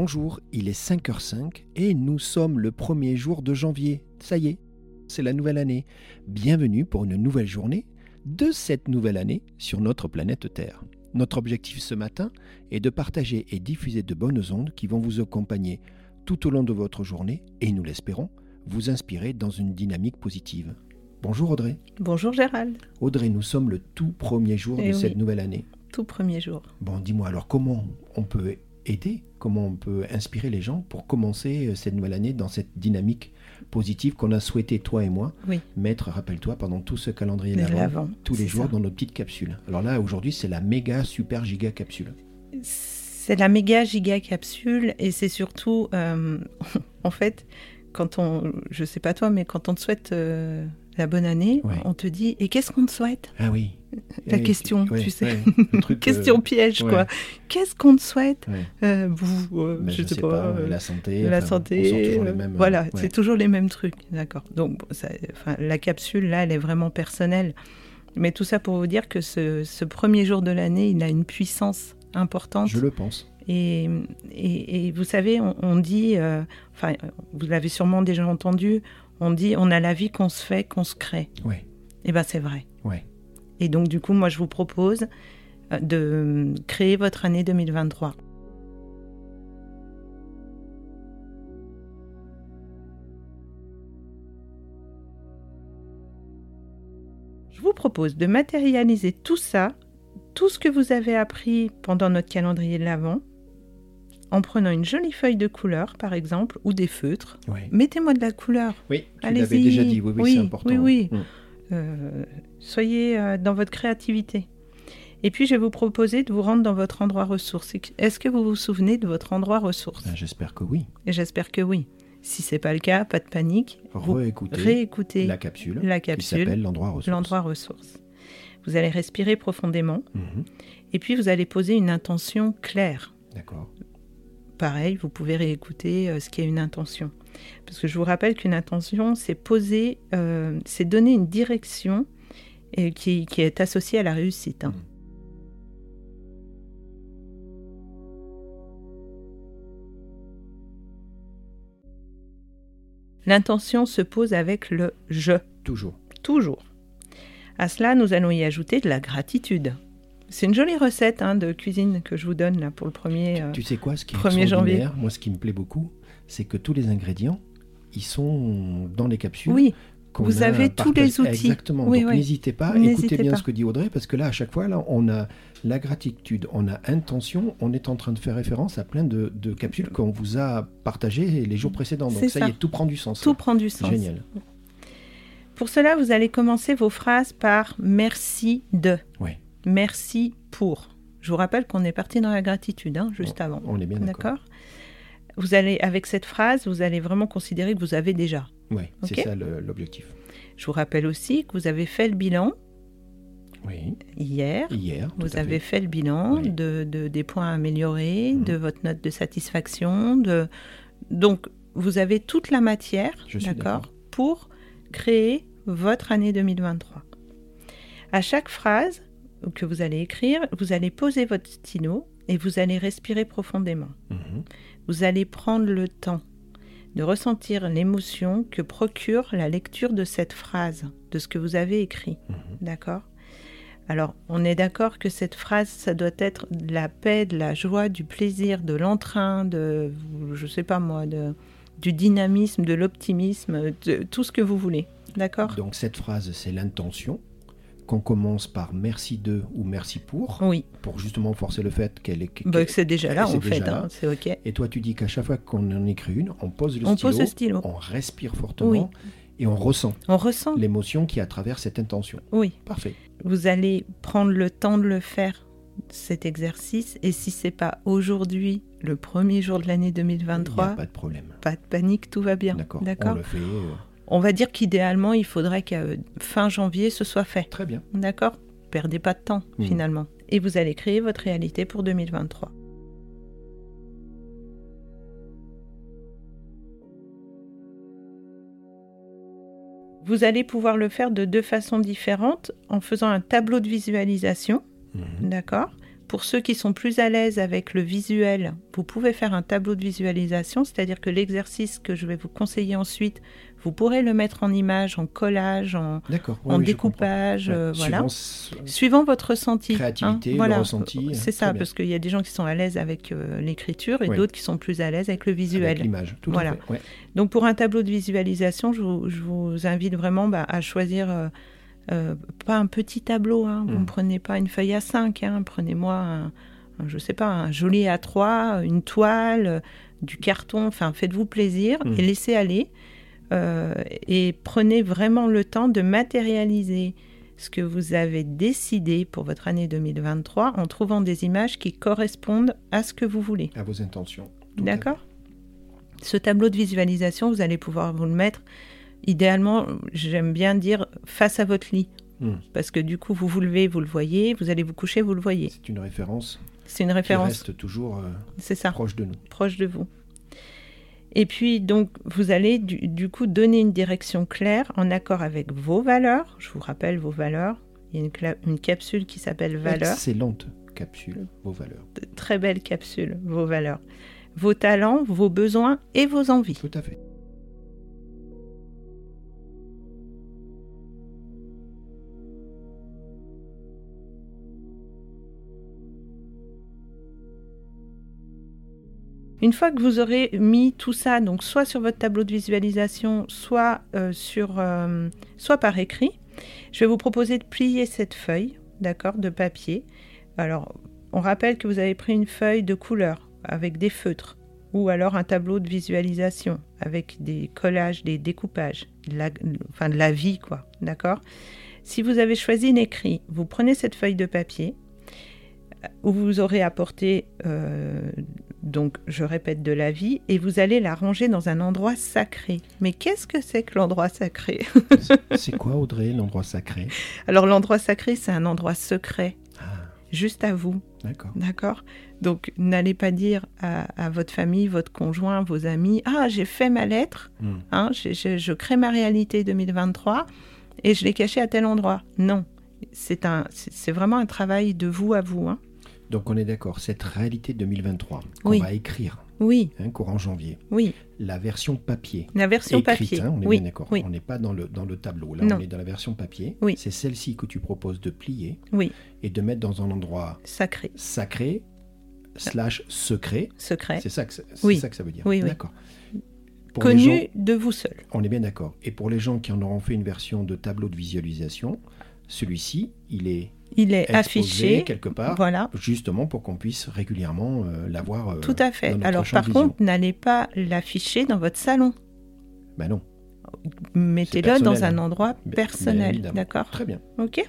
Bonjour, il est 5h05 et nous sommes le premier jour de janvier. Ça y est, c'est la nouvelle année. Bienvenue pour une nouvelle journée de cette nouvelle année sur notre planète Terre. Notre objectif ce matin est de partager et diffuser de bonnes ondes qui vont vous accompagner tout au long de votre journée et, nous l'espérons, vous inspirer dans une dynamique positive. Bonjour Audrey. Bonjour Gérald. Audrey, nous sommes le tout premier jour Eh de oui. cette nouvelle année. Tout premier jour. Bon, dis-moi alors comment on peut aider, comment on peut inspirer les gens pour commencer euh, cette nouvelle année dans cette dynamique positive qu'on a souhaité, toi et moi, Oui. mettre, rappelle-toi, pendant tout ce calendrier De d'avant, tous les jours ça. dans notre petite capsule. Alors là, aujourd'hui, c'est la méga, super, giga capsule. C'est la méga giga capsule et c'est surtout, euh, en fait, quand on, je sais pas toi, mais quand on te souhaite euh, la bonne année, Ouais. on te dit et qu'est-ce qu'on te souhaite? Ah oui. La question, ouais, tu sais. ouais, le truc, Question euh, piège quoi. Qu'est-ce qu'on te souhaite? Euh, vous, euh, Ben, je, sais pas. euh, la santé. la enfin, santé, euh, mêmes, euh, voilà, c'est toujours les mêmes trucs, d'accord. Donc, ça- la capsule là, elle est vraiment personnelle. Mais tout ça pour vous dire que ce, ce premier jour de l'année, il a une puissance importante. Je le pense. Et, et- et vous savez, on, on dit, euh, enfin, vous l'avez sûrement déjà entendu, on dit, on a la vie qu'on se fait, qu'on se crée. Ouais, Et ben c'est vrai. ouais. Et donc du coup, moi, je vous propose euh, de créer votre année 2023. Je vous propose de matérialiser tout ça, tout ce que vous avez appris pendant notre calendrier de l'Avent, en prenant une jolie feuille de couleur, par exemple, ou des feutres. Mettez-moi de la couleur. Oui, tu l'avais déjà dit, oui, oui, Oui, c'est important. oui, oui. Mm. Euh, soyez euh, dans votre créativité. Et puis, je vais vous proposer de vous rendre dans votre endroit ressource. Est-ce que vous vous souvenez de votre endroit ressource? Ben, J'espère que oui. J'espère que oui. Si c'est pas le cas, pas de panique. Réécoutez réécoutez la capsule, la qui capsule, s'appelle l'endroit ressource. l'endroit ressource. Vous allez respirer profondément Mhm. et puis vous allez poser une intention claire. D'accord. Pareil, vous pouvez réécouter euh, ce qu'est une intention. Parce que je vous rappelle qu'une intention, c'est poser, euh, c'est donner une direction et qui, qui est associée à la réussite. hein. L'intention se pose avec le je, Toujours. toujours. À cela, nous allons y ajouter de la gratitude. C'est une jolie recette hein, de cuisine que je vous donne là pour le premier. euh, Tu sais quoi, ce qui est 1er extraordinaire, moi ce qui me plaît beaucoup, c'est que tous les ingrédients, ils sont dans les capsules. Oui, vous avez tous les outils. Exactement. Oui, Donc oui. n'hésitez pas, écoutez bien pas. ce que dit Audrey, parce que là, à chaque fois, là, on a la gratitude, on a intention, on est en train de faire référence à plein de, de capsules qu'on vous a partagées les jours précédents. Donc ça, ça. y est, tout prend du sens. tout là. prend du sens. Génial. Pour cela, vous allez commencer vos phrases par merci de. Ouais. Merci pour. Je vous rappelle qu'on est parti dans la gratitude hein, juste avant. On est bien d'accord. Vous allez, avec cette phrase, vous allez vraiment considérer que vous avez déjà. Ouais, c'est ça l'objectif. Je vous rappelle aussi que vous avez fait le bilan Oui, hier. hier. Vous avez fait. fait le bilan Oui. de, de- des points à améliorer, Mhm. de votre note de satisfaction. De... Donc, vous avez toute la matière, d'accord? pour créer votre année 2023. À chaque phrase que vous allez écrire, vous allez poser votre stylo et vous allez respirer profondément. Mhm. Vous allez prendre le temps de ressentir l'émotion que procure la lecture de cette phrase, de ce que vous avez écrit. Mhm. D'accord? Alors, on est d'accord que cette phrase, ça doit être de la paix, de la joie, du plaisir, de l'entrain, de, je sais pas moi, de, du dynamisme, de l'optimisme, de tout ce que vous voulez. D'accord? Donc cette phrase, c'est l'intention qu'on commence par merci de ou merci pour, Oui, pour justement forcer le fait qu'elle est. bah, c'est déjà là, en fait, hein, c'est OK. Et toi, tu dis qu'à chaque fois qu'on en écrit une, on pose le On stylo, pose le stylo. on respire fortement Oui. et on ressent On ressent, l'émotion qui est à travers cette intention. oui. Parfait. Vous allez prendre le temps de le faire, cet exercice, et si c'est pas aujourd'hui, le premier jour de l'année Il n'y 2023, a pas de problème. pas de panique, tout va bien. D'accord. On D'accord le fait. euh, On va dire qu'idéalement, il faudrait qu'à euh, fin janvier, ce soit fait. très bien. D'accord? Perdez pas de temps, Mm. finalement. Et vous allez créer votre réalité pour 2023. Vous allez pouvoir le faire de deux façons différentes en faisant un tableau de visualisation, Mhm. d'accord? Pour ceux qui sont plus à l'aise avec le visuel, vous pouvez faire un tableau de visualisation, c'est-à-dire que l'exercice que je vais vous conseiller ensuite, vous pourrez le mettre en image, en collage, en, D'accord. Oui, en oui, je découpage, euh, voilà. Suivant votre ressenti. hein, Créativité, le voilà. ressenti, C'est ça, bien. parce qu'il y a des gens qui sont à l'aise avec euh, l'écriture et Oui. d'autres qui sont plus à l'aise avec le avec visuel. l'image. Tout Voilà. à fait. Ouais. Donc pour un tableau de visualisation, je vous, je vous invite vraiment bah, à choisir euh, euh, pas un petit tableau. Hein, vous ne prenez pas une feuille à 5. Hein, Prenez-moi, un, un, je sais pas, un joli A3, une toile, du carton. Enfin, faites-vous plaisir Mm. et laissez aller. Euh, et prenez vraiment le temps de matérialiser ce que vous avez décidé pour votre année 2023 en trouvant des images qui correspondent à ce que vous voulez. À vos intentions. D'accord Ce tableau de visualisation, vous allez pouvoir vous le mettre, idéalement, j'aime bien dire, face à votre lit. Hmm. Parce que du coup, vous vous levez, vous le voyez, vous allez vous coucher, vous le voyez. C'est une référence C'est une qui référence, reste toujours euh, c'est ça, proche de nous. proche de vous. Et puis, donc, vous allez du, du coup donner une direction claire en accord avec vos valeurs. Je vous rappelle vos valeurs. Il y a une, capsule qui s'appelle Valeurs. Excellente capsule, vos valeurs. Très belle capsule, vos valeurs. Vos talents, vos besoins et vos envies. Tout à fait. Une fois que vous aurez mis tout ça, donc soit sur votre tableau de visualisation, soit, euh, sur, euh, soit par écrit, je vais vous proposer de plier cette feuille, d'accord, de papier. Alors, on rappelle que vous avez pris une feuille de couleur avec des feutres, ou alors un tableau de visualisation avec des collages, des découpages, de la, enfin de la vie, quoi, d'accord Si vous avez choisi l'écrit, vous prenez cette feuille de papier, où vous aurez apporté, euh, donc je répète, de la vie, et vous allez la ranger dans un endroit sacré. Mais qu'est-ce que c'est que l'endroit sacré C'est quoi, Audrey, l'endroit sacré? Alors l'endroit sacré, c'est un endroit secret, Ah, juste à vous, d'accord. d'accord? Donc n'allez pas dire à, à votre famille, votre conjoint, vos amis, ah j'ai fait ma lettre, Hmm. hein, j'ai- j'ai- je crée ma réalité 2023 et je l'ai cachée à tel endroit. Non, c'est un, c'est vraiment un travail de vous à vous. Hein. Donc on est d'accord, cette réalité 2023 qu'on Oui. va écrire Oui, hein, courant janvier, oui, la version papier, la version écrite, papier. hein, on est oui, bien d'accord. oui, On n'est pas dans le, dans le tableau, là Non. on est dans la version papier. Oui. C'est celle-ci que tu proposes de plier oui, et de mettre dans un endroit sacré, sacré slash secret. secret, C'est ça, que ça- c'est Oui. ça que ça veut dire. Oui. D'accord. Connu gens- de vous seul. on est bien d'accord. Et pour les gens qui en auront fait une version de tableau de visualisation, celui-ci, il est Il est affiché, quelque part, voilà, justement pour qu'on puisse régulièrement euh, l'avoir. euh, tout à fait. dans notre Alors par contre, n'allez pas l'afficher dans votre salon. Ben non, Mettez-le dans un endroit personnel, d'accord très bien. Ok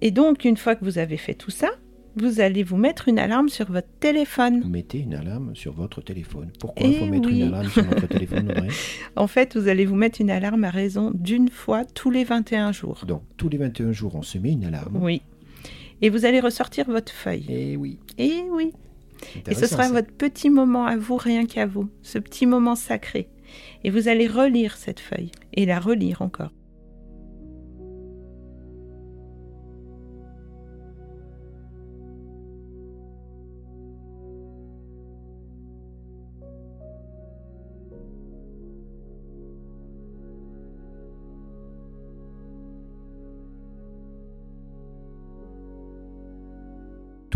Et donc, une fois que vous avez fait tout ça, vous allez vous mettre une alarme sur votre téléphone. Mettez une alarme sur votre téléphone. Pourquoi il Eh faut mettre oui. une alarme sur notre téléphone, Audrey En fait, vous allez vous mettre une alarme à raison d'une fois tous les 21 jours. Donc, tous les 21 jours, on se met une alarme. Oui. Et vous allez ressortir votre feuille. Et oui. Et oui. Et ce sera ça. votre petit moment à vous, rien qu'à vous. Ce petit moment sacré. Et vous allez relire cette feuille. Et la relire encore.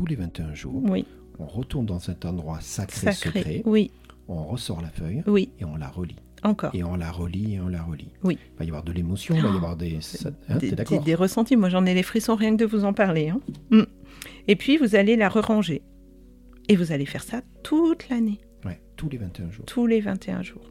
Tous les 21 jours, Oui. on retourne dans cet endroit sacré, Sacré. secret, Oui. on ressort la feuille Oui. et on la relit. Encore. Et on la relit et on la relit. Oui. Il va y avoir de l'émotion, il va y avoir des... hein, des, des- des ressentis. Moi, j'en ai les frissons rien que de vous en parler. hein. Mm. Et puis, vous allez la re-ranger. Et vous allez faire ça toute l'année, Ouais, tous les 21 jours. tous les 21 jours.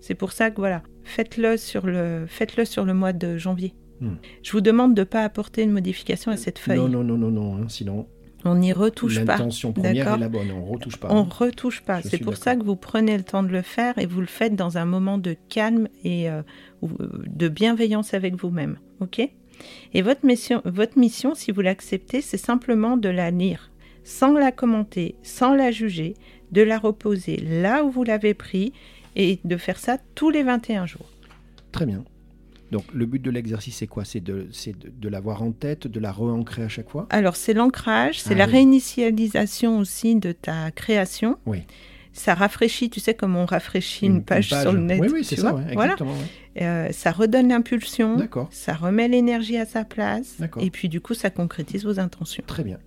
C'est pour ça que voilà, faites-le sur le, faites-le sur le mois de janvier. Hmm. Je vous demande de ne pas apporter une modification à cette feuille. Non, non, non, non, non, hein, sinon On n'y retouche pas. l'intention première est la bonne, on retouche pas. On retouche pas. C'est pour ça que vous prenez le temps de le faire et vous le faites dans un moment de calme et euh, ou- de bienveillance avec vous-même. Ok? Et votre mission, votre mission, si vous l'acceptez, c'est simplement de la lire, sans la commenter, sans la juger, de la reposer là où vous l'avez pris et de faire ça tous les 21 jours. Très bien. Donc le but de l'exercice, c'est quoi? C'est de, de, de l'avoir en tête, de la re-ancrer à chaque fois? Alors, c'est l'ancrage, c'est Ah la oui. réinitialisation aussi de ta création. Oui. Ça rafraîchit, tu sais, comme on rafraîchit une, page, sur le net. Oui, oui, c'est ça, voilà. exactement. ouais. Euh, ça redonne l'impulsion, D'accord, ça remet l'énergie à sa place, D'accord. et puis du coup, ça concrétise vos intentions. très bien.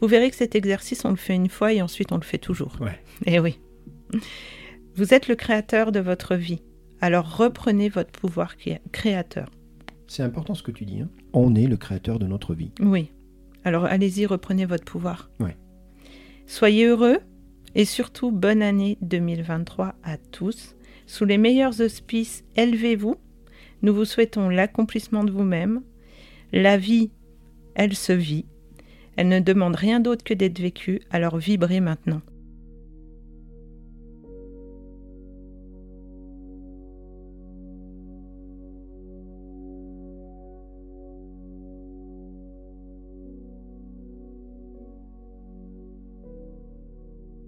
Vous verré que cet exercice, on le fait une fois et ensuite on le fait toujours. Ouais. Eh oui. Vous êtes le créateur de votre vie. Alors reprenez votre pouvoir cré- créateur. C'est important ce que tu dis. hein. On est le créateur de notre vie. Oui. Alors allez-y, reprenez votre pouvoir. Ouais. Soyez heureux et surtout bonne année 2023 à tous. Sous les meilleurs auspices, élevez-vous. Nous vous souhaitons l'accomplissement de vous-même. La vie, elle se vit. Elle ne demande rien d'autre que d'être vécue, alors vibrez maintenant.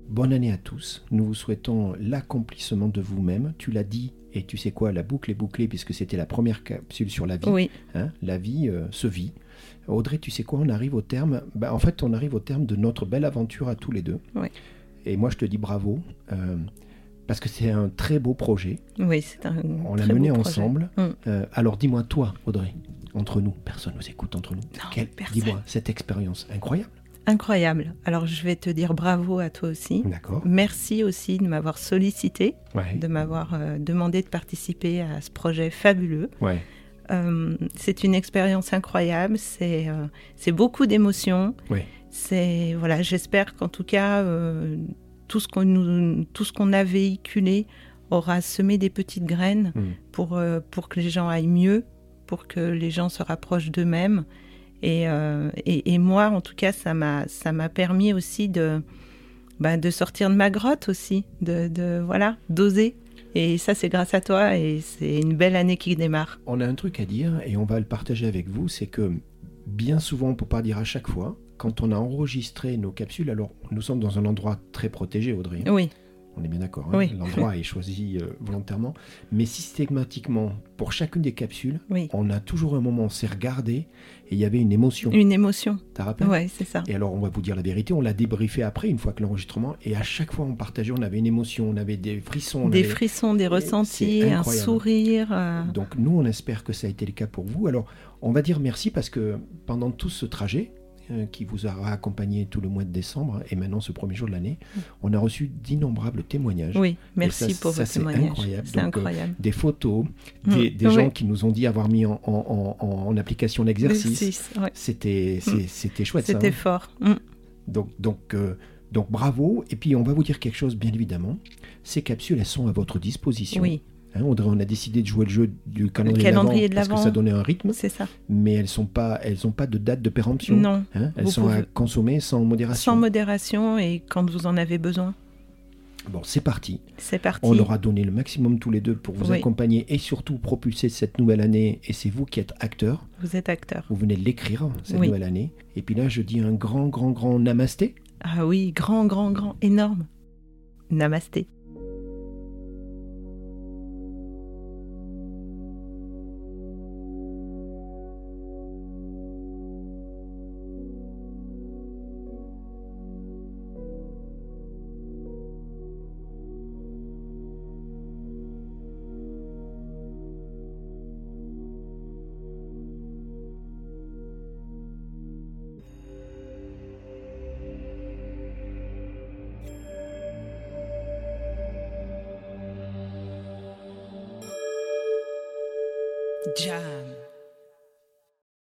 Bonne année à tous. Nous vous souhaitons l'accomplissement de vous-même. Tu l'as dit, et tu sais quoi, la boucle est bouclée puisque c'était la première capsule sur la vie. Oui, Hein, la vie euh, se vit. Audrey, tu sais quoi, on arrive au terme. bah, en fait, on arrive au terme de notre belle aventure à tous les deux. Oui. Et moi, je te dis bravo. euh, parce que c'est un très beau projet. oui, c'est un. On l'a mené ensemble. Mm. Euh, alors dis-moi, toi, Audrey, entre nous, personne nous écoute entre nous. Non, Quelle-. Dis-moi, cette expérience incroyable. Incroyable. Alors je vais te dire bravo à toi aussi. D'accord. Merci aussi de m'avoir sollicité, Ouais. de m'avoir euh, demandé de participer à ce projet fabuleux. Ouais. Euh, c'est une expérience incroyable, c'est euh, c'est beaucoup d'émotions. Ouais. C'est voilà, j'espère qu'en tout cas tout ce qu'on nous tout ce qu'on a véhiculé aura semé des petites graines Mm. pour pour que les gens aillent mieux, pour que les gens se rapprochent d'eux-mêmes. Et, euh, et, et moi, en tout cas, ça m'a ça m'a permis aussi de bah, de sortir de ma grotte aussi, de, de voilà, d'oser. Et ça, c'est grâce à toi et c'est une belle année qui démarre. On a un truc à dire et on va le partager avec vous, c'est que bien souvent, pour pas dire à chaque fois, quand on a enregistré nos capsules, alors nous sommes dans un endroit très protégé, Audrey. Oui, On est bien d'accord. hein. Oui. L'endroit est choisi euh, volontairement, mais systématiquement, pour chacune des capsules, oui. on a toujours un moment, on s'est regardé et il y avait une émotion. Une émotion. T'as rappelé? Ouais, c'est ça. Et alors, on va vous dire la vérité, on l'a débriefé après, une fois que l'enregistrement, et à chaque fois on partageait, on avait une émotion, on avait des frissons. on Des avait- frissons, des ressentis, un sourire. euh, Donc nous, on espère que ça a été le cas pour vous. Alors, on va dire merci parce que pendant tout ce trajet qui vous aura accompagné tout le mois de décembre et maintenant ce premier jour de l'année, on a reçu d'innombrables témoignages. Oui, merci ça, pour ça, votre c'est témoignage. incroyable. Donc, euh, incroyable. Des photos, Mm, des, des oui. gens qui nous ont dit avoir mis en, en- en- en application l'exercice. Ouais. C'était chouette. C'était hein. fort. Mm. Donc, donc, euh, donc bravo. Et puis on va vous dire quelque chose, bien évidemment. Ces capsules, elles sont à votre disposition. Oui, Hein, on a décidé de jouer le jeu du calendrier, calendrier de l'Avent parce que ça donnait un rythme, c'est ça. mais elles sont pas, elles ont pas de date de péremption. Non, Hein, elles sont à consommer sans modération. sans modération et quand vous en avez besoin. Bon, c'est parti. C'est parti. On aura donné le maximum tous les deux pour vous Oui. accompagner et surtout propulser cette nouvelle année. Et c'est vous qui êtes acteur. Vous êtes acteur. Vous venez de l'écrire cette Oui. nouvelle année. Et puis là, je dis un grand, grand, grand namasté. Ah oui, grand, grand, grand, énorme. Namasté. Ya.